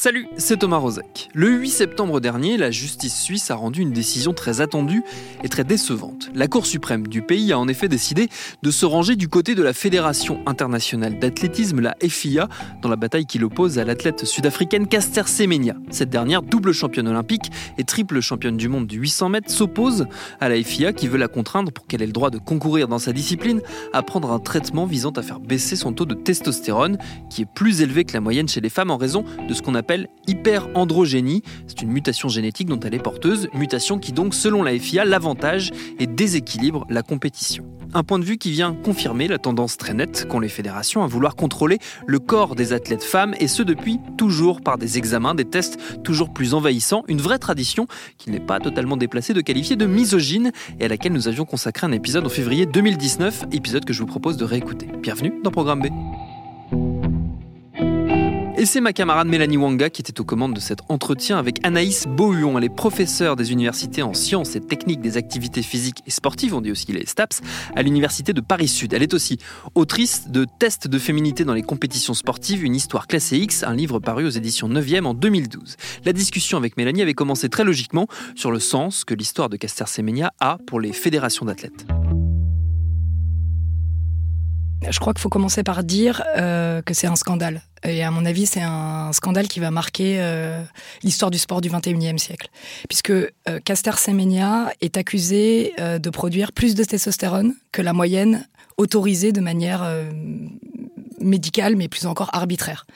Salut, c'est Thomas Rozek. Le 8 septembre dernier, la justice suisse a rendu une décision très attendue et très décevante. La Cour suprême du pays a en effet décidé de se ranger du côté de la Fédération internationale d'athlétisme, la FIA, dans la bataille qui l'oppose à l'athlète sud-africaine Caster Semenya. Cette dernière, double championne olympique et triple championne du monde du 800 mètres, s'oppose à la FIA qui veut la contraindre pour qu'elle ait le droit de concourir dans sa discipline à prendre un traitement visant à faire baisser son taux de testostérone, qui est plus élevé que la moyenne chez les femmes en raison de ce qu'on appelle hyperandrogénie. C'est une mutation génétique dont elle est porteuse, mutation qui donc, selon la FIA, l'avantage et déséquilibre la compétition. Un point de vue qui vient confirmer la tendance très nette qu'ont les fédérations à vouloir contrôler le corps des athlètes femmes, et ce depuis toujours par des examens, des tests toujours plus envahissants, une vraie tradition qui n'est pas totalement déplacée de qualifier de misogyne, et à laquelle nous avions consacré un épisode en février 2019, épisode que je vous propose de réécouter. Bienvenue dans Programme B. Et c'est ma camarade Mélanie Wanga qui était aux commandes de cet entretien avec Anaïs Beauhuon. Elle est professeure des universités en sciences et techniques des activités physiques et sportives, on dit aussi les STAPS, à l'université de Paris-Sud. Elle est aussi autrice de Tests de féminité dans les compétitions sportives, une histoire classée X, un livre paru aux éditions 9e en 2012. La discussion avec Mélanie avait commencé très logiquement sur le sens que l'histoire de Caster Semenya a pour les fédérations d'athlètes. Je crois qu'il faut commencer par dire euh, que c'est un scandale. Et à mon avis, c'est un scandale qui va marquer euh, l'histoire du sport du 21e siècle. Puisque euh, Caster Semenya est accusé euh, de produire plus de testostérone que la moyenne autorisée de manière euh, médicale, mais plus encore arbitraire.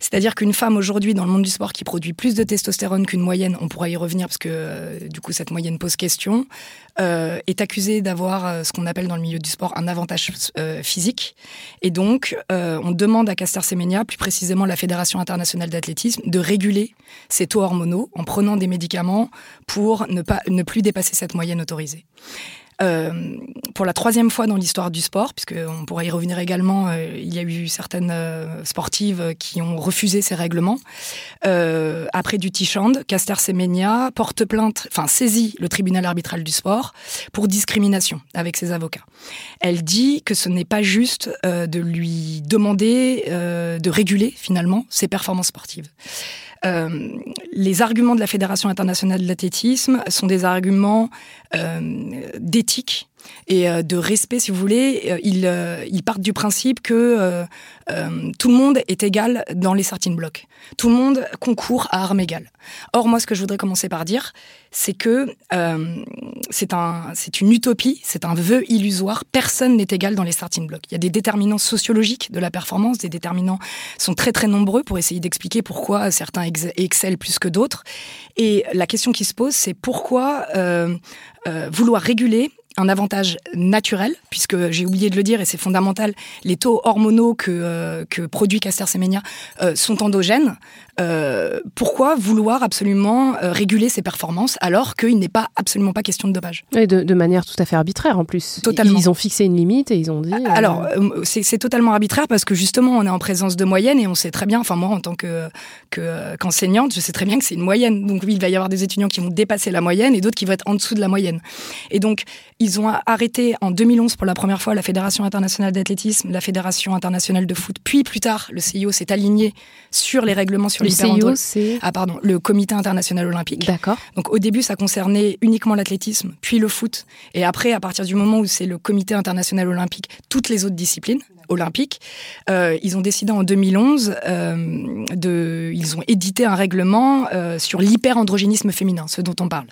C'est-à-dire qu'une femme aujourd'hui dans le monde du sport qui produit plus de testostérone qu'une moyenne, on pourra y revenir parce que euh, du coup cette moyenne pose question, euh, est accusée d'avoir euh, ce qu'on appelle dans le milieu du sport un avantage euh, physique. Et donc euh, on demande à Caster Semenya, plus précisément la Fédération internationale d'athlétisme, de réguler ses taux hormonaux en prenant des médicaments pour ne, pas, ne plus dépasser cette moyenne autorisée. Euh, pour la troisième fois dans l'histoire du sport, puisqu'on pourra y revenir également, euh, il y a eu certaines euh, sportives qui ont refusé ces règlements. Après du Tichand, Caster Semenya porte plainte, enfin saisit le tribunal arbitral du sport pour discrimination avec ses avocats. Elle dit que ce n'est pas juste de lui demander de réguler finalement ses performances sportives. Euh, les arguments de la Fédération internationale de l'athlétisme sont des arguments euh, d'éthique et euh, de respect, si vous voulez. Euh, Ils, euh, ils partent du principe que euh, euh, tout le monde est égal dans les starting blocks. Tout le monde concourt à armes égales. Or, moi, ce que je voudrais commencer par dire, c'est que euh, c'est un, une utopie, c'est un vœu illusoire. Personne n'est égal dans les starting blocks. Il y a des déterminants sociologiques de la performance, des déterminants sont très très nombreux pour essayer d'expliquer pourquoi certains ex- excellent plus que d'autres. Et la question qui se pose, c'est pourquoi euh, euh, vouloir réguler un avantage naturel, puisque j'ai oublié de le dire et c'est fondamental, les taux hormonaux que, euh, produit Caster Semenya euh, sont endogènes. Euh, pourquoi vouloir absolument euh, réguler ses performances alors qu'il n'est pas absolument pas question de dopage? Et de, de manière tout à fait arbitraire en plus. Totalement. Ils ont fixé une limite et ils ont dit. euh, Alors, c'est totalement arbitraire parce que justement, on est en présence de moyenne et on sait très bien, enfin moi en tant que que, qu'enseignante, je sais très bien que c'est une moyenne. Donc oui, il va y avoir des étudiants qui vont dépasser la moyenne et d'autres qui vont être en dessous de la moyenne. Et donc, ils ont arrêté en 2011 pour la première fois la Fédération internationale d'athlétisme, la Fédération internationale de foot, puis plus tard, le CIO s'est aligné sur les règlements sur le CIO, c'est. Ah pardon, le Comité international olympique. D'accord. Donc au début, ça concernait uniquement l'athlétisme, puis le foot. Et après, à partir du moment où c'est le comité international olympique, toutes les autres disciplines olympiques, euh, ils ont décidé en 2011 euh, de, ils ont édité un règlement euh, sur l'hyperandrogénisme féminin, ce dont on parle.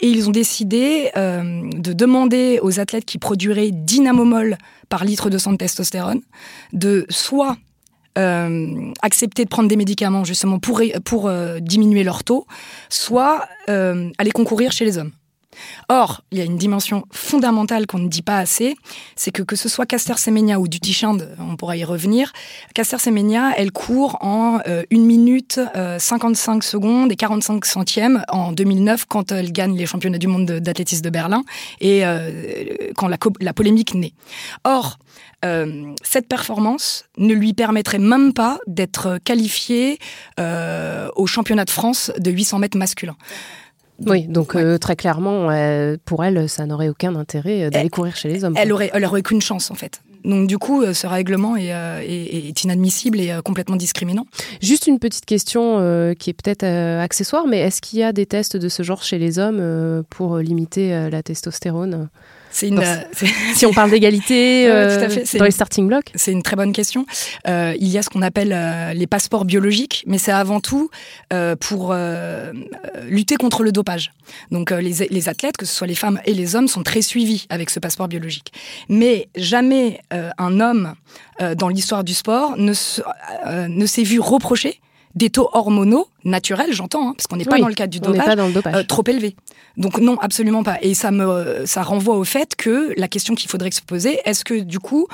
Et ils ont décidé euh, de demander aux athlètes qui produiraient dynamomol par litre de sang de testostérone de soit euh, accepter de prendre des médicaments justement pour, pour euh, diminuer leur taux, soit euh, aller concourir chez les hommes. Or, il y a une dimension fondamentale qu'on ne dit pas assez, c'est que que ce soit Caster Semenya ou Duty Chand, on pourra y revenir, Caster Semenya, elle court en euh, 1 minute euh, 55 secondes et 45 centièmes en 2009 quand elle gagne les championnats du monde de- d'athlétisme de Berlin et euh, quand la, polémique naît. Or, euh, cette performance ne lui permettrait même pas d'être qualifiée euh, au championnat de France de 800 mètres masculin. Oui, donc Ouais. euh, très clairement, euh, pour elle, ça n'aurait aucun intérêt euh, d'aller courir chez les hommes. Elle quoi. aurait, elle aurait qu'une chance en fait. Donc du coup, ce règlement est, est- est inadmissible et complètement discriminant. Juste une petite question euh, qui est peut-être euh, accessoire, mais est-ce qu'il y a des tests de ce genre chez les hommes euh, pour limiter la testostérone? Une, euh, Si on parle d'égalité euh, dans une- les starting blocks C'est une très bonne question. Euh, il y a ce qu'on appelle euh, les passeports biologiques, mais c'est avant tout pour lutter contre le dopage. Donc les, les athlètes, que ce soit les femmes et les hommes, sont très suivis avec ce passeport biologique. Mais jamais un homme dans l'histoire du sport ne, se- ne s'est vu reprocher des taux hormonaux naturels, j'entends, hein, parce qu'on n'est pas dans le cadre du dans le dopage. euh, trop élevé. Donc non, absolument pas. Et ça me, ça renvoie au fait que la question qu'il faudrait se poser, est-ce que du coup,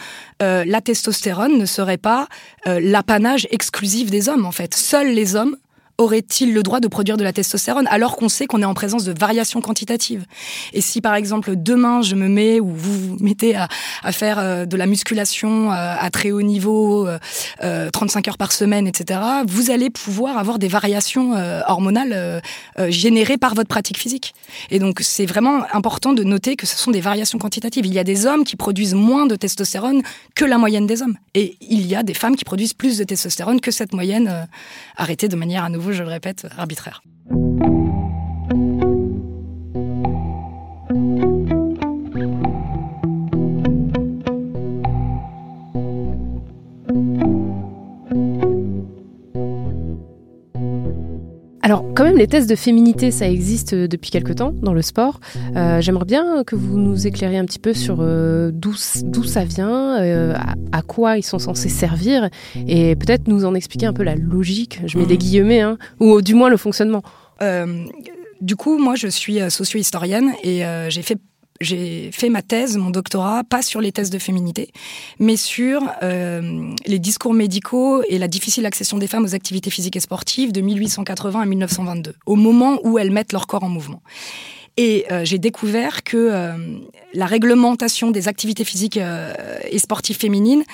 euh, la testostérone ne serait pas euh, l'apanage exclusif des hommes en fait? Seuls les hommes auraient-ils le droit de produire de la testostérone alors qu'on sait qu'on est en présence de variations quantitatives? Et si par exemple demain je me mets ou vous vous mettez à, faire euh, de la musculation euh, à très haut niveau, euh, euh, 35 heures par semaine, etc., vous allez pouvoir avoir des variations hormonales générées par votre pratique physique. Et donc c'est vraiment important de noter que ce sont des variations quantitatives. Il y a des hommes qui produisent moins de testostérone que la moyenne des hommes. Et il y a des femmes qui produisent plus de testostérone que cette moyenne arrêtée de manière à nouveau, je le répète, arbitraire. Les tests de féminité, ça existe euh, depuis quelque temps dans le sport. Euh, J'aimerais bien que vous nous éclairiez un petit peu sur euh, d'où ça vient, euh, à, à quoi ils sont censés servir, et peut-être nous en expliquer un peu la logique, je mets des guillemets, hein, ou du moins le fonctionnement. Du coup, moi, je suis socio-historienne et j'ai fait j'ai fait ma thèse, mon doctorat, pas sur les tests de féminité, mais sur euh, les discours médicaux et la difficile accession des femmes aux activités physiques et sportives de 1880 à 1922, au moment où elles mettent leur corps en mouvement. Et euh, j'ai découvert que euh, la réglementation des activités physiques euh, et sportives féminines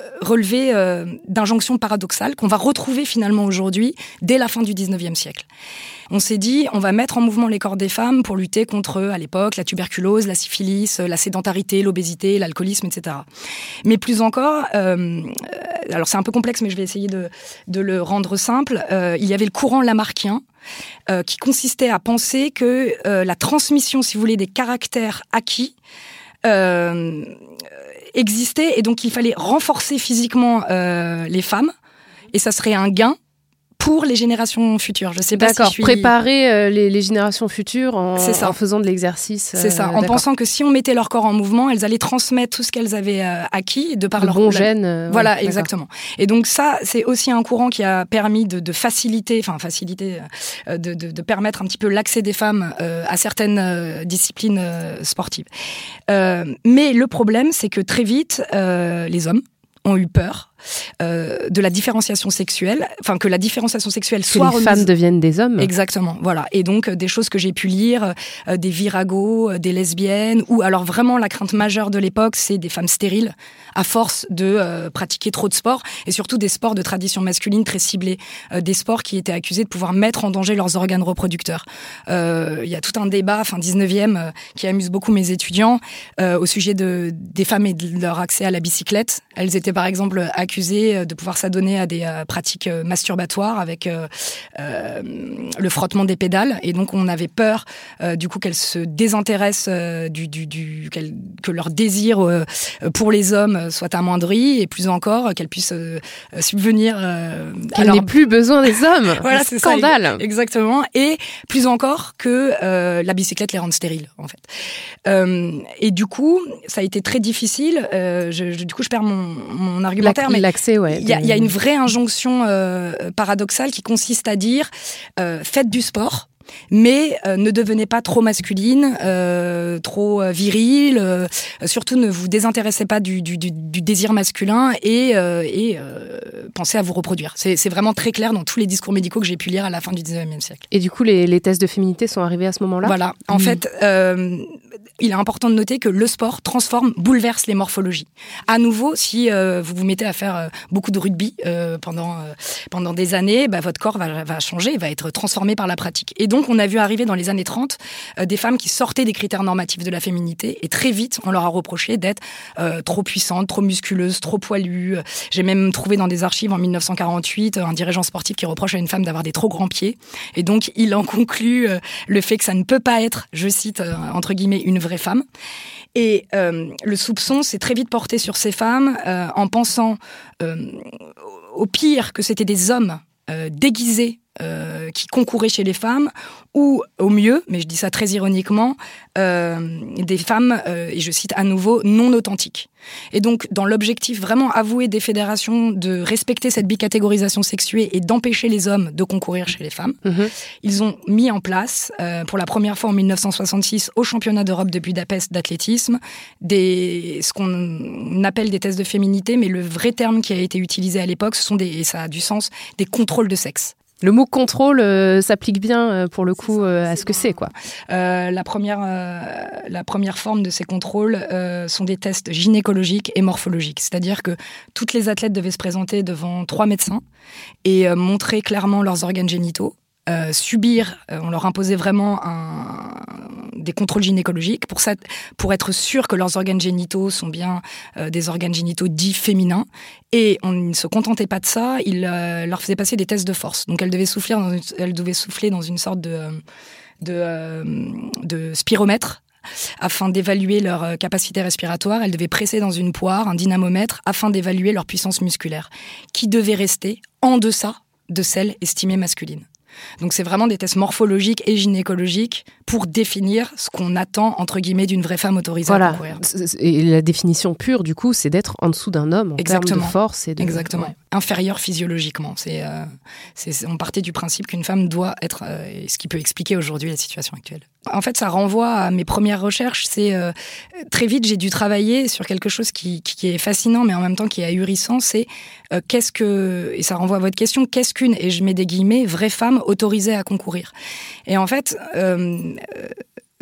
euh, relevait euh, d'injonctions paradoxales qu'on va retrouver finalement aujourd'hui dès la fin du 19e siècle. On s'est dit, on va mettre en mouvement les corps des femmes pour lutter contre, à l'époque, la tuberculose, la syphilis, la sédentarité, l'obésité, l'alcoolisme, etc. Mais plus encore, euh, alors c'est un peu complexe, mais je vais essayer de, de le rendre simple. Euh, il y avait le courant lamarckien, euh, qui consistait à penser que euh, la transmission, si vous voulez, des caractères acquis euh, existait et donc il fallait renforcer physiquement euh, les femmes. Et ça serait un gain pour les générations futures. Je sais pas si je suis... préparer euh, les, les générations futures en, C'est ça. en faisant de l'exercice. C'est ça, euh, en pensant que si on mettait leur corps en mouvement, elles allaient transmettre tout ce qu'elles avaient euh, acquis de par de leur euh, ouais, Voilà, exactement. Et donc ça, c'est aussi un courant qui a permis de, de faciliter, enfin faciliter, de, permettre un petit peu l'accès des femmes à certaines disciplines sportives. Euh, mais le problème, c'est que très vite, euh, les hommes ont eu peur de la différenciation sexuelle, enfin que la différenciation sexuelle que soit les femmes deviennent des hommes. Exactement, voilà. Et donc des choses que j'ai pu lire, des viragos, des lesbiennes, ou alors vraiment la crainte majeure de l'époque, c'est des femmes stériles à force de pratiquer trop de sport et surtout des sports de tradition masculine très ciblés, des sports qui étaient accusés de pouvoir mettre en danger leurs organes reproducteurs. Il y a tout un débat, fin 19e, qui amuse beaucoup mes étudiants au sujet de, des femmes et de leur accès à la bicyclette. Elles étaient par exemple accusées de pouvoir s'adonner à des pratiques masturbatoires avec le frottement des pédales. Et donc on avait peur du coup qu'elles se désintéressent du, du, du que leur désir pour les hommes soit amoindri et plus encore qu'elles puissent subvenir qu'elles n'aient plus besoin des hommes. Voilà c'est scandale. exactement. Et plus encore que la bicyclette les rende stériles en fait. Et du coup ça a été très difficile. Je, je, du coup je perds mon, mon argumentaire mais ouais il y, y, a une vraie injonction paradoxale qui consiste à dire euh, faites du sport mais euh, ne devenez pas trop masculine, euh, trop euh, virile, euh, surtout ne vous désintéressez pas du, du, du, du désir masculin et, et pensez à vous reproduire. C'est vraiment très clair dans tous les discours médicaux que j'ai pu lire à la fin du 19e siècle. Et du coup, les, les tests de féminité sont arrivés à ce moment-là? Voilà. En mmh. fait, il est important de noter que le sport transforme, bouleverse les morphologies. À nouveau, si vous vous mettez à faire beaucoup de rugby pendant, pendant des années, bah, votre corps va, va changer, va être transformé par la pratique. Et donc, on a vu arriver dans les années 30 euh, des femmes qui sortaient des critères normatifs de la féminité et très vite, on leur a reproché d'être euh, trop puissantes, trop musculeuses, trop poilues. J'ai même trouvé dans des archives en 1948 un dirigeant sportif qui reproche à une femme d'avoir des trop grands pieds. Et donc, il en conclut euh, le fait que ça ne peut pas être, je cite, euh, entre guillemets, une vraie femme. Et euh, le soupçon s'est très vite porté sur ces femmes euh, en pensant au pire que c'était des hommes déguisés euh, qui concouraient chez les femmes, ou au mieux, mais je dis ça très ironiquement, euh, des femmes, euh, et je cite à nouveau, non authentiques. Et donc, dans l'objectif vraiment avoué des fédérations de respecter cette bicatégorisation sexuée et d'empêcher les hommes de concourir chez les femmes, Mhm. ils ont mis en place, euh, pour la première fois en 1966, au championnat d'Europe de Budapest d'athlétisme, des, ce qu'on appelle des tests de féminité, mais le vrai terme qui a été utilisé à l'époque, ce sont des, et ça a du sens, des contrôles de sexe. Le mot contrôle euh, s'applique bien euh, pour le coup euh, à ce que c'est quoi. Euh, la, première, euh, la première forme de ces contrôles euh, sont des tests gynécologiques et morphologiques. C'est-à-dire que toutes les athlètes devaient se présenter devant trois médecins et montrer clairement leurs organes génitaux. Euh, subir, euh, on leur imposait vraiment un, des contrôles gynécologiques pour, ça, pour être sûr que leurs organes génitaux sont bien euh, des organes génitaux dits féminins. Et on ne se contentait pas de ça, il euh, leur faisait passer des tests de force. Donc elles devaient souffler dans une, elles devaient souffler dans une sorte de, de, euh, de spiromètre afin d'évaluer leur euh, capacité respiratoire. Elles devaient presser dans une poire un dynamomètre afin d'évaluer leur puissance musculaire, qui devait rester en deçà de celle estimée masculine. Donc c'est vraiment des tests morphologiques et gynécologiques pour définir ce qu'on attend entre guillemets d'une vraie femme autorisée voilà. à concourir. Et la définition pure du coup, c'est d'être en dessous d'un homme en Exactement. termes de force et de Exactement. Ouais. Inférieur physiologiquement. C'est, euh, on partait du principe qu'une femme doit être, euh, ce qui peut expliquer aujourd'hui la situation actuelle. En fait, ça renvoie à mes premières recherches. C'est euh, très vite, j'ai dû travailler sur quelque chose qui, est fascinant, mais en même temps qui est ahurissant. C'est euh, qu'est-ce que, et ça renvoie à votre question, qu'est-ce qu'une, et je mets des guillemets, vraie femme autorisée à concourir? Et en fait, euh,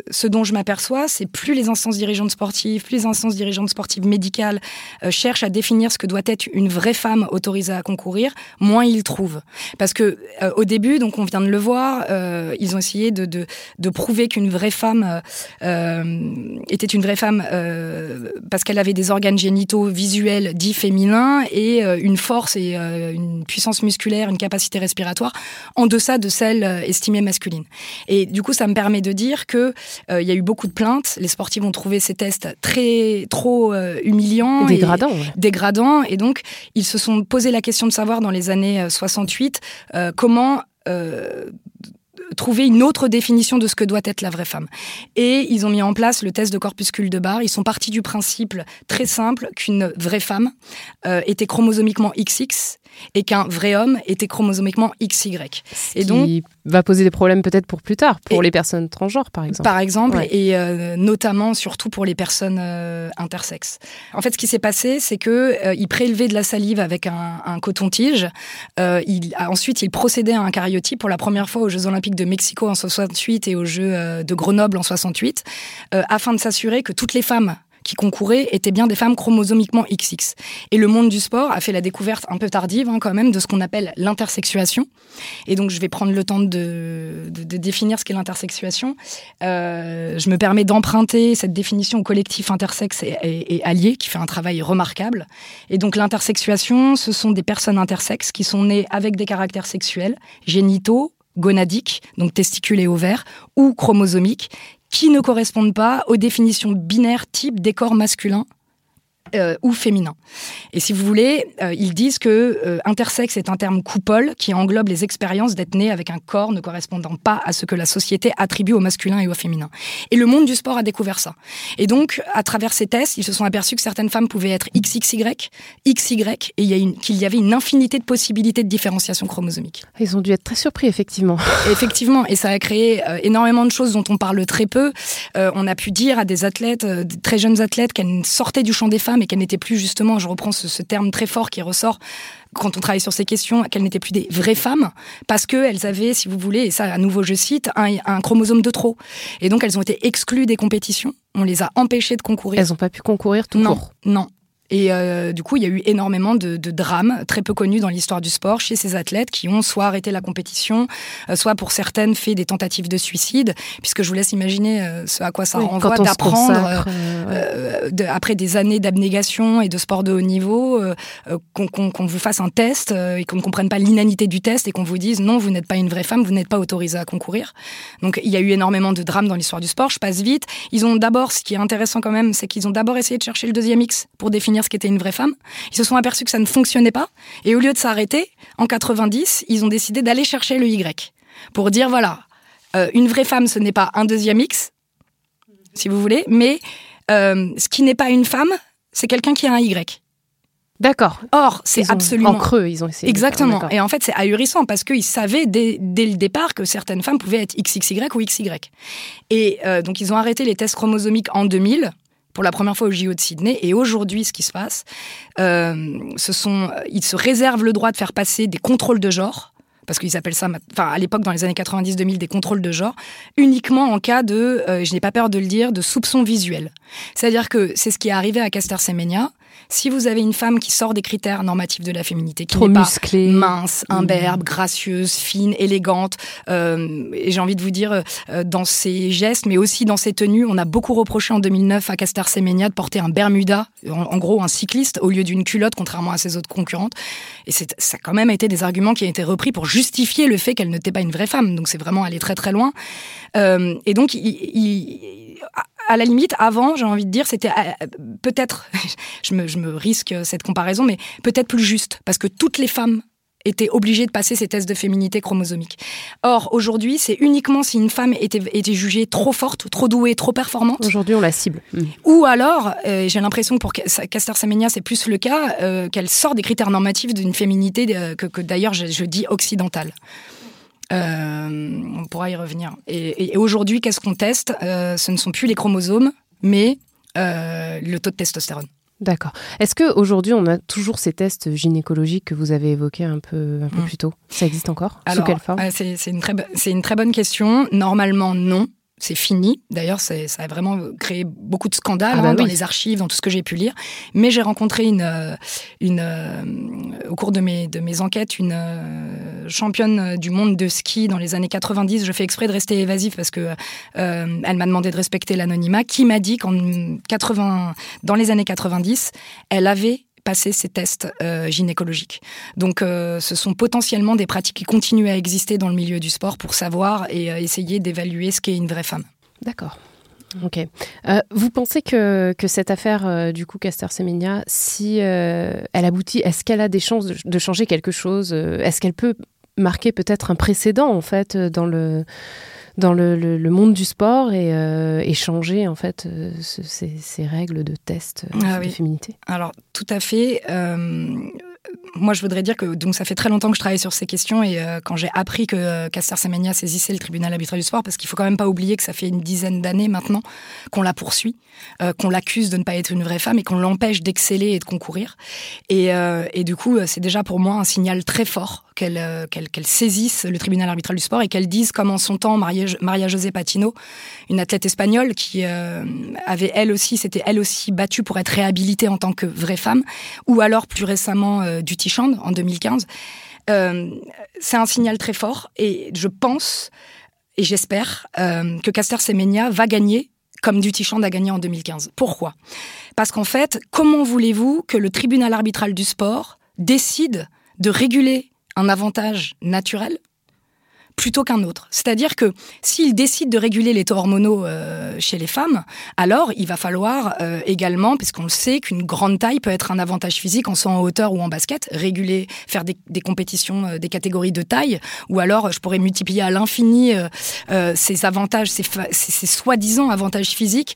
ce dont je m'aperçois, c'est plus les instances dirigeantes sportives, plus les instances dirigeantes sportives médicales euh, cherchent à définir ce que doit être une vraie femme autorisée à concourir, moins ils trouvent. Parce que euh, au début, donc on vient de le voir, euh, ils ont essayé de, de, de prouver qu'une vraie femme euh, était une vraie femme euh, parce qu'elle avait des organes génitaux visuels dits féminins et euh, une force et euh, une puissance musculaire, une capacité respiratoire en deçà de celle euh, estimée masculine. Et du coup, ça me permet de dire que euh, il y a eu beaucoup de plaintes. Les sportifs ont trouvé ces tests très trop euh, humiliants, dégradants, et, ouais. dégradants, et donc ils se sont posé la question de savoir dans les années 68 euh, comment euh, trouver une autre définition de ce que doit être la vraie femme. Et ils ont mis en place le test de corpuscule de Barr. Ils sont partis du principe très simple qu'une vraie femme euh, était chromosomiquement XX et qu'un vrai homme était chromosomiquement XY. Ce et donc, qui va poser des problèmes peut-être pour plus tard, pour les personnes transgenres par exemple. Par exemple, et euh, notamment surtout pour les personnes euh, intersexes. En fait, ce qui s'est passé, c'est que euh, il prélevait de la salive avec un, un coton-tige. il, ensuite, il procédait à un cariotype pour la première fois aux Jeux Olympiques de Mexico en 68 et aux Jeux de Grenoble en 68, afin de s'assurer que toutes les femmes qui concouraient étaient bien des femmes chromosomiquement XX. Et le monde du sport a fait la découverte un peu tardive hein, quand même de ce qu'on appelle l'intersexuation. Et donc je vais prendre le temps de, définir ce qu'est l'intersexuation. Euh, je me permets d'emprunter cette définition au collectif intersexe et, et, allié qui fait un travail remarquable. Et donc l'intersexuation, ce sont des personnes intersexes qui sont nées avec des caractères sexuels, génitaux, gonadiques, donc testicules et ovaires, ou chromosomiques, qui ne correspondent pas aux définitions binaires type des corps masculins euh, ou féminin. Et si vous voulez, euh, ils disent que euh, intersexe est un terme coupole qui englobe les expériences d'être né avec un corps ne correspondant pas à ce que la société attribue au masculin et au féminin. Et le monde du sport a découvert ça. Et donc, à travers ces tests, ils se sont aperçus que certaines femmes pouvaient être XXY, XY, et qu'il y avait une infinité de possibilités de différenciation chromosomique. Ils ont dû être très surpris, effectivement. effectivement, et ça a créé énormément de choses dont on parle très peu. on a pu dire à des athlètes, des très jeunes athlètes, qu'elles sortaient du champ des femmes et qu'elles n'étaient plus justement, je reprends ce, terme très fort qui ressort quand on travaille sur ces questions, qu'elles n'étaient plus des vraies femmes, parce qu'elles avaient, si vous voulez, et ça à nouveau je cite, un, chromosome de trop. Et donc elles ont été exclues des compétitions, on les a empêchées de concourir. Elles n'ont pas pu concourir tout non, court Non, et euh, du coup, il y a eu énormément de, drames très peu connus dans l'histoire du sport chez ces athlètes qui ont soit arrêté la compétition, euh, soit pour certaines fait des tentatives de suicide, puisque je vous laisse imaginer euh, ce à quoi ça renvoie d'apprendre, après des années d'abnégation et de sport de haut niveau, qu'on vous fasse un test et qu'on ne comprenne pas l'inanité du test et qu'on vous dise non, vous n'êtes pas une vraie femme, vous n'êtes pas autorisée à concourir. Donc il y a eu énormément de drames dans l'histoire du sport. Je passe vite. Ils ont d'abord, ce qui est intéressant quand même, c'est qu'ils ont d'abord essayé de chercher le deuxième X pour définir ce qu'était une vraie femme. Ils se sont aperçus que ça ne fonctionnait pas. Et au lieu de s'arrêter, en 90, ils ont décidé d'aller chercher le Y. Pour dire, voilà, euh, une vraie femme, ce n'est pas un deuxième X, si vous voulez, mais euh, ce qui n'est pas une femme, c'est quelqu'un qui a un Y. D'accord. Or, c'est absolument. En creux, ils ont essayé. Exactement. Et en fait, c'est ahurissant parce qu'ils savaient dès, le départ que certaines femmes pouvaient être XXY ou XY. Et euh, donc, ils ont arrêté les tests chromosomiques en 2000 pour la première fois au JO de Sydney. Et aujourd'hui, ce qui se passe, euh, ce sont, ils se réservent le droit de faire passer des contrôles de genre parce qu'ils appellent ça, enfin à l'époque dans les années 90-2000, des contrôles de genre, uniquement en cas de, euh, je n'ai pas peur de le dire, de soupçon visuel. C'est-à-dire que c'est ce qui est arrivé à Caster Semenya. Si vous avez une femme qui sort des critères normatifs de la féminité, qui n'est pas mince, mmh. imberbe, gracieuse, fine, élégante, euh, et j'ai envie de vous dire, euh, dans ses gestes, mais aussi dans ses tenues, on a beaucoup reproché en 2009 à Caster Semenya de porter un Bermuda, en, gros un cycliste, au lieu d'une culotte, contrairement à ses autres concurrentes. Et ça a quand même été des arguments qui ont été repris pour justifier le fait qu'elle n'était pas une vraie femme. Donc c'est vraiment aller très très loin. Euh, et donc, il, à la limite, avant, j'ai envie de dire, c'était euh, peut-être, je me, je me risque cette comparaison, mais peut-être plus juste, parce que toutes les femmes étaient obligées de passer ces tests de féminité chromosomique. Or, aujourd'hui, c'est uniquement si une femme était, était, jugée trop forte, trop douée, trop performante. Aujourd'hui, on la cible. Mm. Ou alors, euh, j'ai l'impression que pour Caster Semenya, c'est plus le cas, euh, qu'elle sort des critères normatifs d'une féminité que, que d'ailleurs je, je, dis occidentale. Euh, on pourra y revenir. Et, aujourd'hui, qu'est-ce qu'on teste? Euh, Ce ne sont plus les chromosomes, mais euh, le taux de testostérone. D'accord. Est-ce qu'aujourd'hui, on a toujours ces tests gynécologiques que vous avez évoqués un peu, un peu mm. plus tôt? Ça existe encore? Sous quelle forme? C'est une, une, très bonne question. Normalement, non c'est fini. D'ailleurs, ça a vraiment créé beaucoup de scandales ah bah hein, dans les archives, dans tout ce que j'ai pu lire. Mais j'ai rencontré une, euh, une, euh, au cours de mes, de mes enquêtes une euh, championne du monde de ski dans les années 90. Je fais exprès de rester évasive parce que elle m'a demandé de respecter l'anonymat. Qui m'a dit qu'en 80, dans les années 90, elle avait passer ces tests euh, gynécologiques. Donc euh, ce sont potentiellement des pratiques qui continuent à exister dans le milieu du sport pour savoir et euh, essayer d'évaluer ce qu'est une vraie femme. D'accord. Ok. vous pensez que, que cette affaire du coup Caster Semenya, si elle aboutit, est-ce qu'elle a des chances de changer quelque chose? Est-ce qu'elle peut marquer peut-être un précédent en fait dans le dans le, le, monde du sport et, euh, changer en fait euh, ces, ces, règles de test euh, ah de féminité Alors tout à fait. Moi, je voudrais dire que donc ça fait très longtemps que je travaille sur ces questions et euh, quand j'ai appris que euh, Caster Semenya saisissait le tribunal arbitral du sport, parce qu'il faut quand même pas oublier que ça fait une dizaine d'années maintenant qu'on la poursuit, qu'on l'accuse de ne pas être une vraie femme et qu'on l'empêche d'exceller et de concourir. Et, et du coup, c'est déjà pour moi un signal très fort qu'elle qu'elle saisisse le tribunal arbitral du sport et qu'elle dise, comme en son temps Maria, Maria José Patino, une athlète espagnole qui avait elle aussi, s'était elle aussi battue pour être réhabilitée en tant que vraie femme, ou alors plus récemment du Tichand en 2015. Euh, c'est un signal très fort et je pense et j'espère euh, que Caster Semenya va gagner comme Duty a gagné en 2015. Pourquoi? Parce qu'en fait, comment voulez-vous que le tribunal arbitral du sport décide de réguler un avantage naturel plutôt qu'un autre. C'est-à-dire que s'il décide de réguler les taux hormonaux euh, chez les femmes, alors il va falloir euh, également, puisqu'on le sait, qu'une grande taille peut être un avantage physique en saut en hauteur ou en basket, réguler, faire des, compétitions, euh, des catégories de taille, ou alors je pourrais multiplier à l'infini ces avantages, ces, soi-disant avantages physiques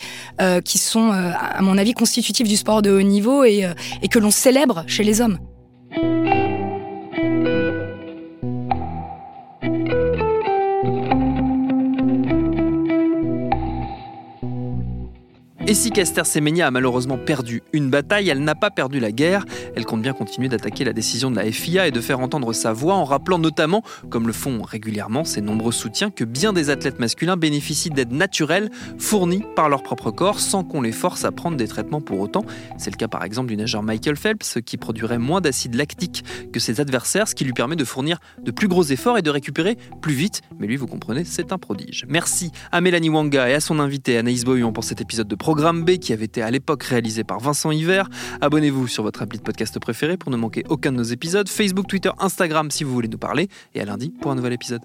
qui sont, à mon avis, constitutifs du sport de haut niveau et que l'on célèbre chez les hommes. Et si Caster Semenya a malheureusement perdu une bataille, elle n'a pas perdu la guerre. Elle compte bien continuer d'attaquer la décision de la FIA et de faire entendre sa voix en rappelant notamment, comme le font régulièrement ses nombreux soutiens, que bien des athlètes masculins bénéficient d'aides naturelles fournies par leur propre corps sans qu'on les force à prendre des traitements pour autant. C'est le cas par exemple du nageur Michael Phelps qui produirait moins d'acide lactique que ses adversaires, ce qui lui permet de fournir de plus gros efforts et de récupérer plus vite. Mais lui, vous comprenez, c'est un prodige. Merci à Mélanie Wanga et à son invité Anaïs Boyon pour cet épisode de programme Programme B qui avait été à l'époque réalisé par Vincent Hiver. Abonnez-vous sur votre appli de podcast préféré pour ne manquer aucun de nos épisodes. Facebook, Twitter, Instagram si vous voulez nous parler. Et à lundi pour un nouvel épisode.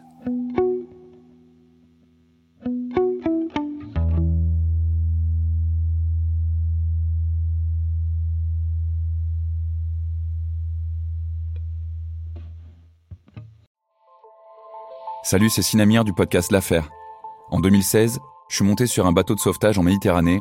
Salut, c'est Sinamir du podcast L'Affaire. En 2016, je suis monté sur un bateau de sauvetage en Méditerranée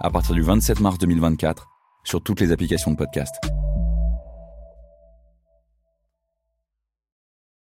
à partir du 27 mars 2024 sur toutes les applications de podcast.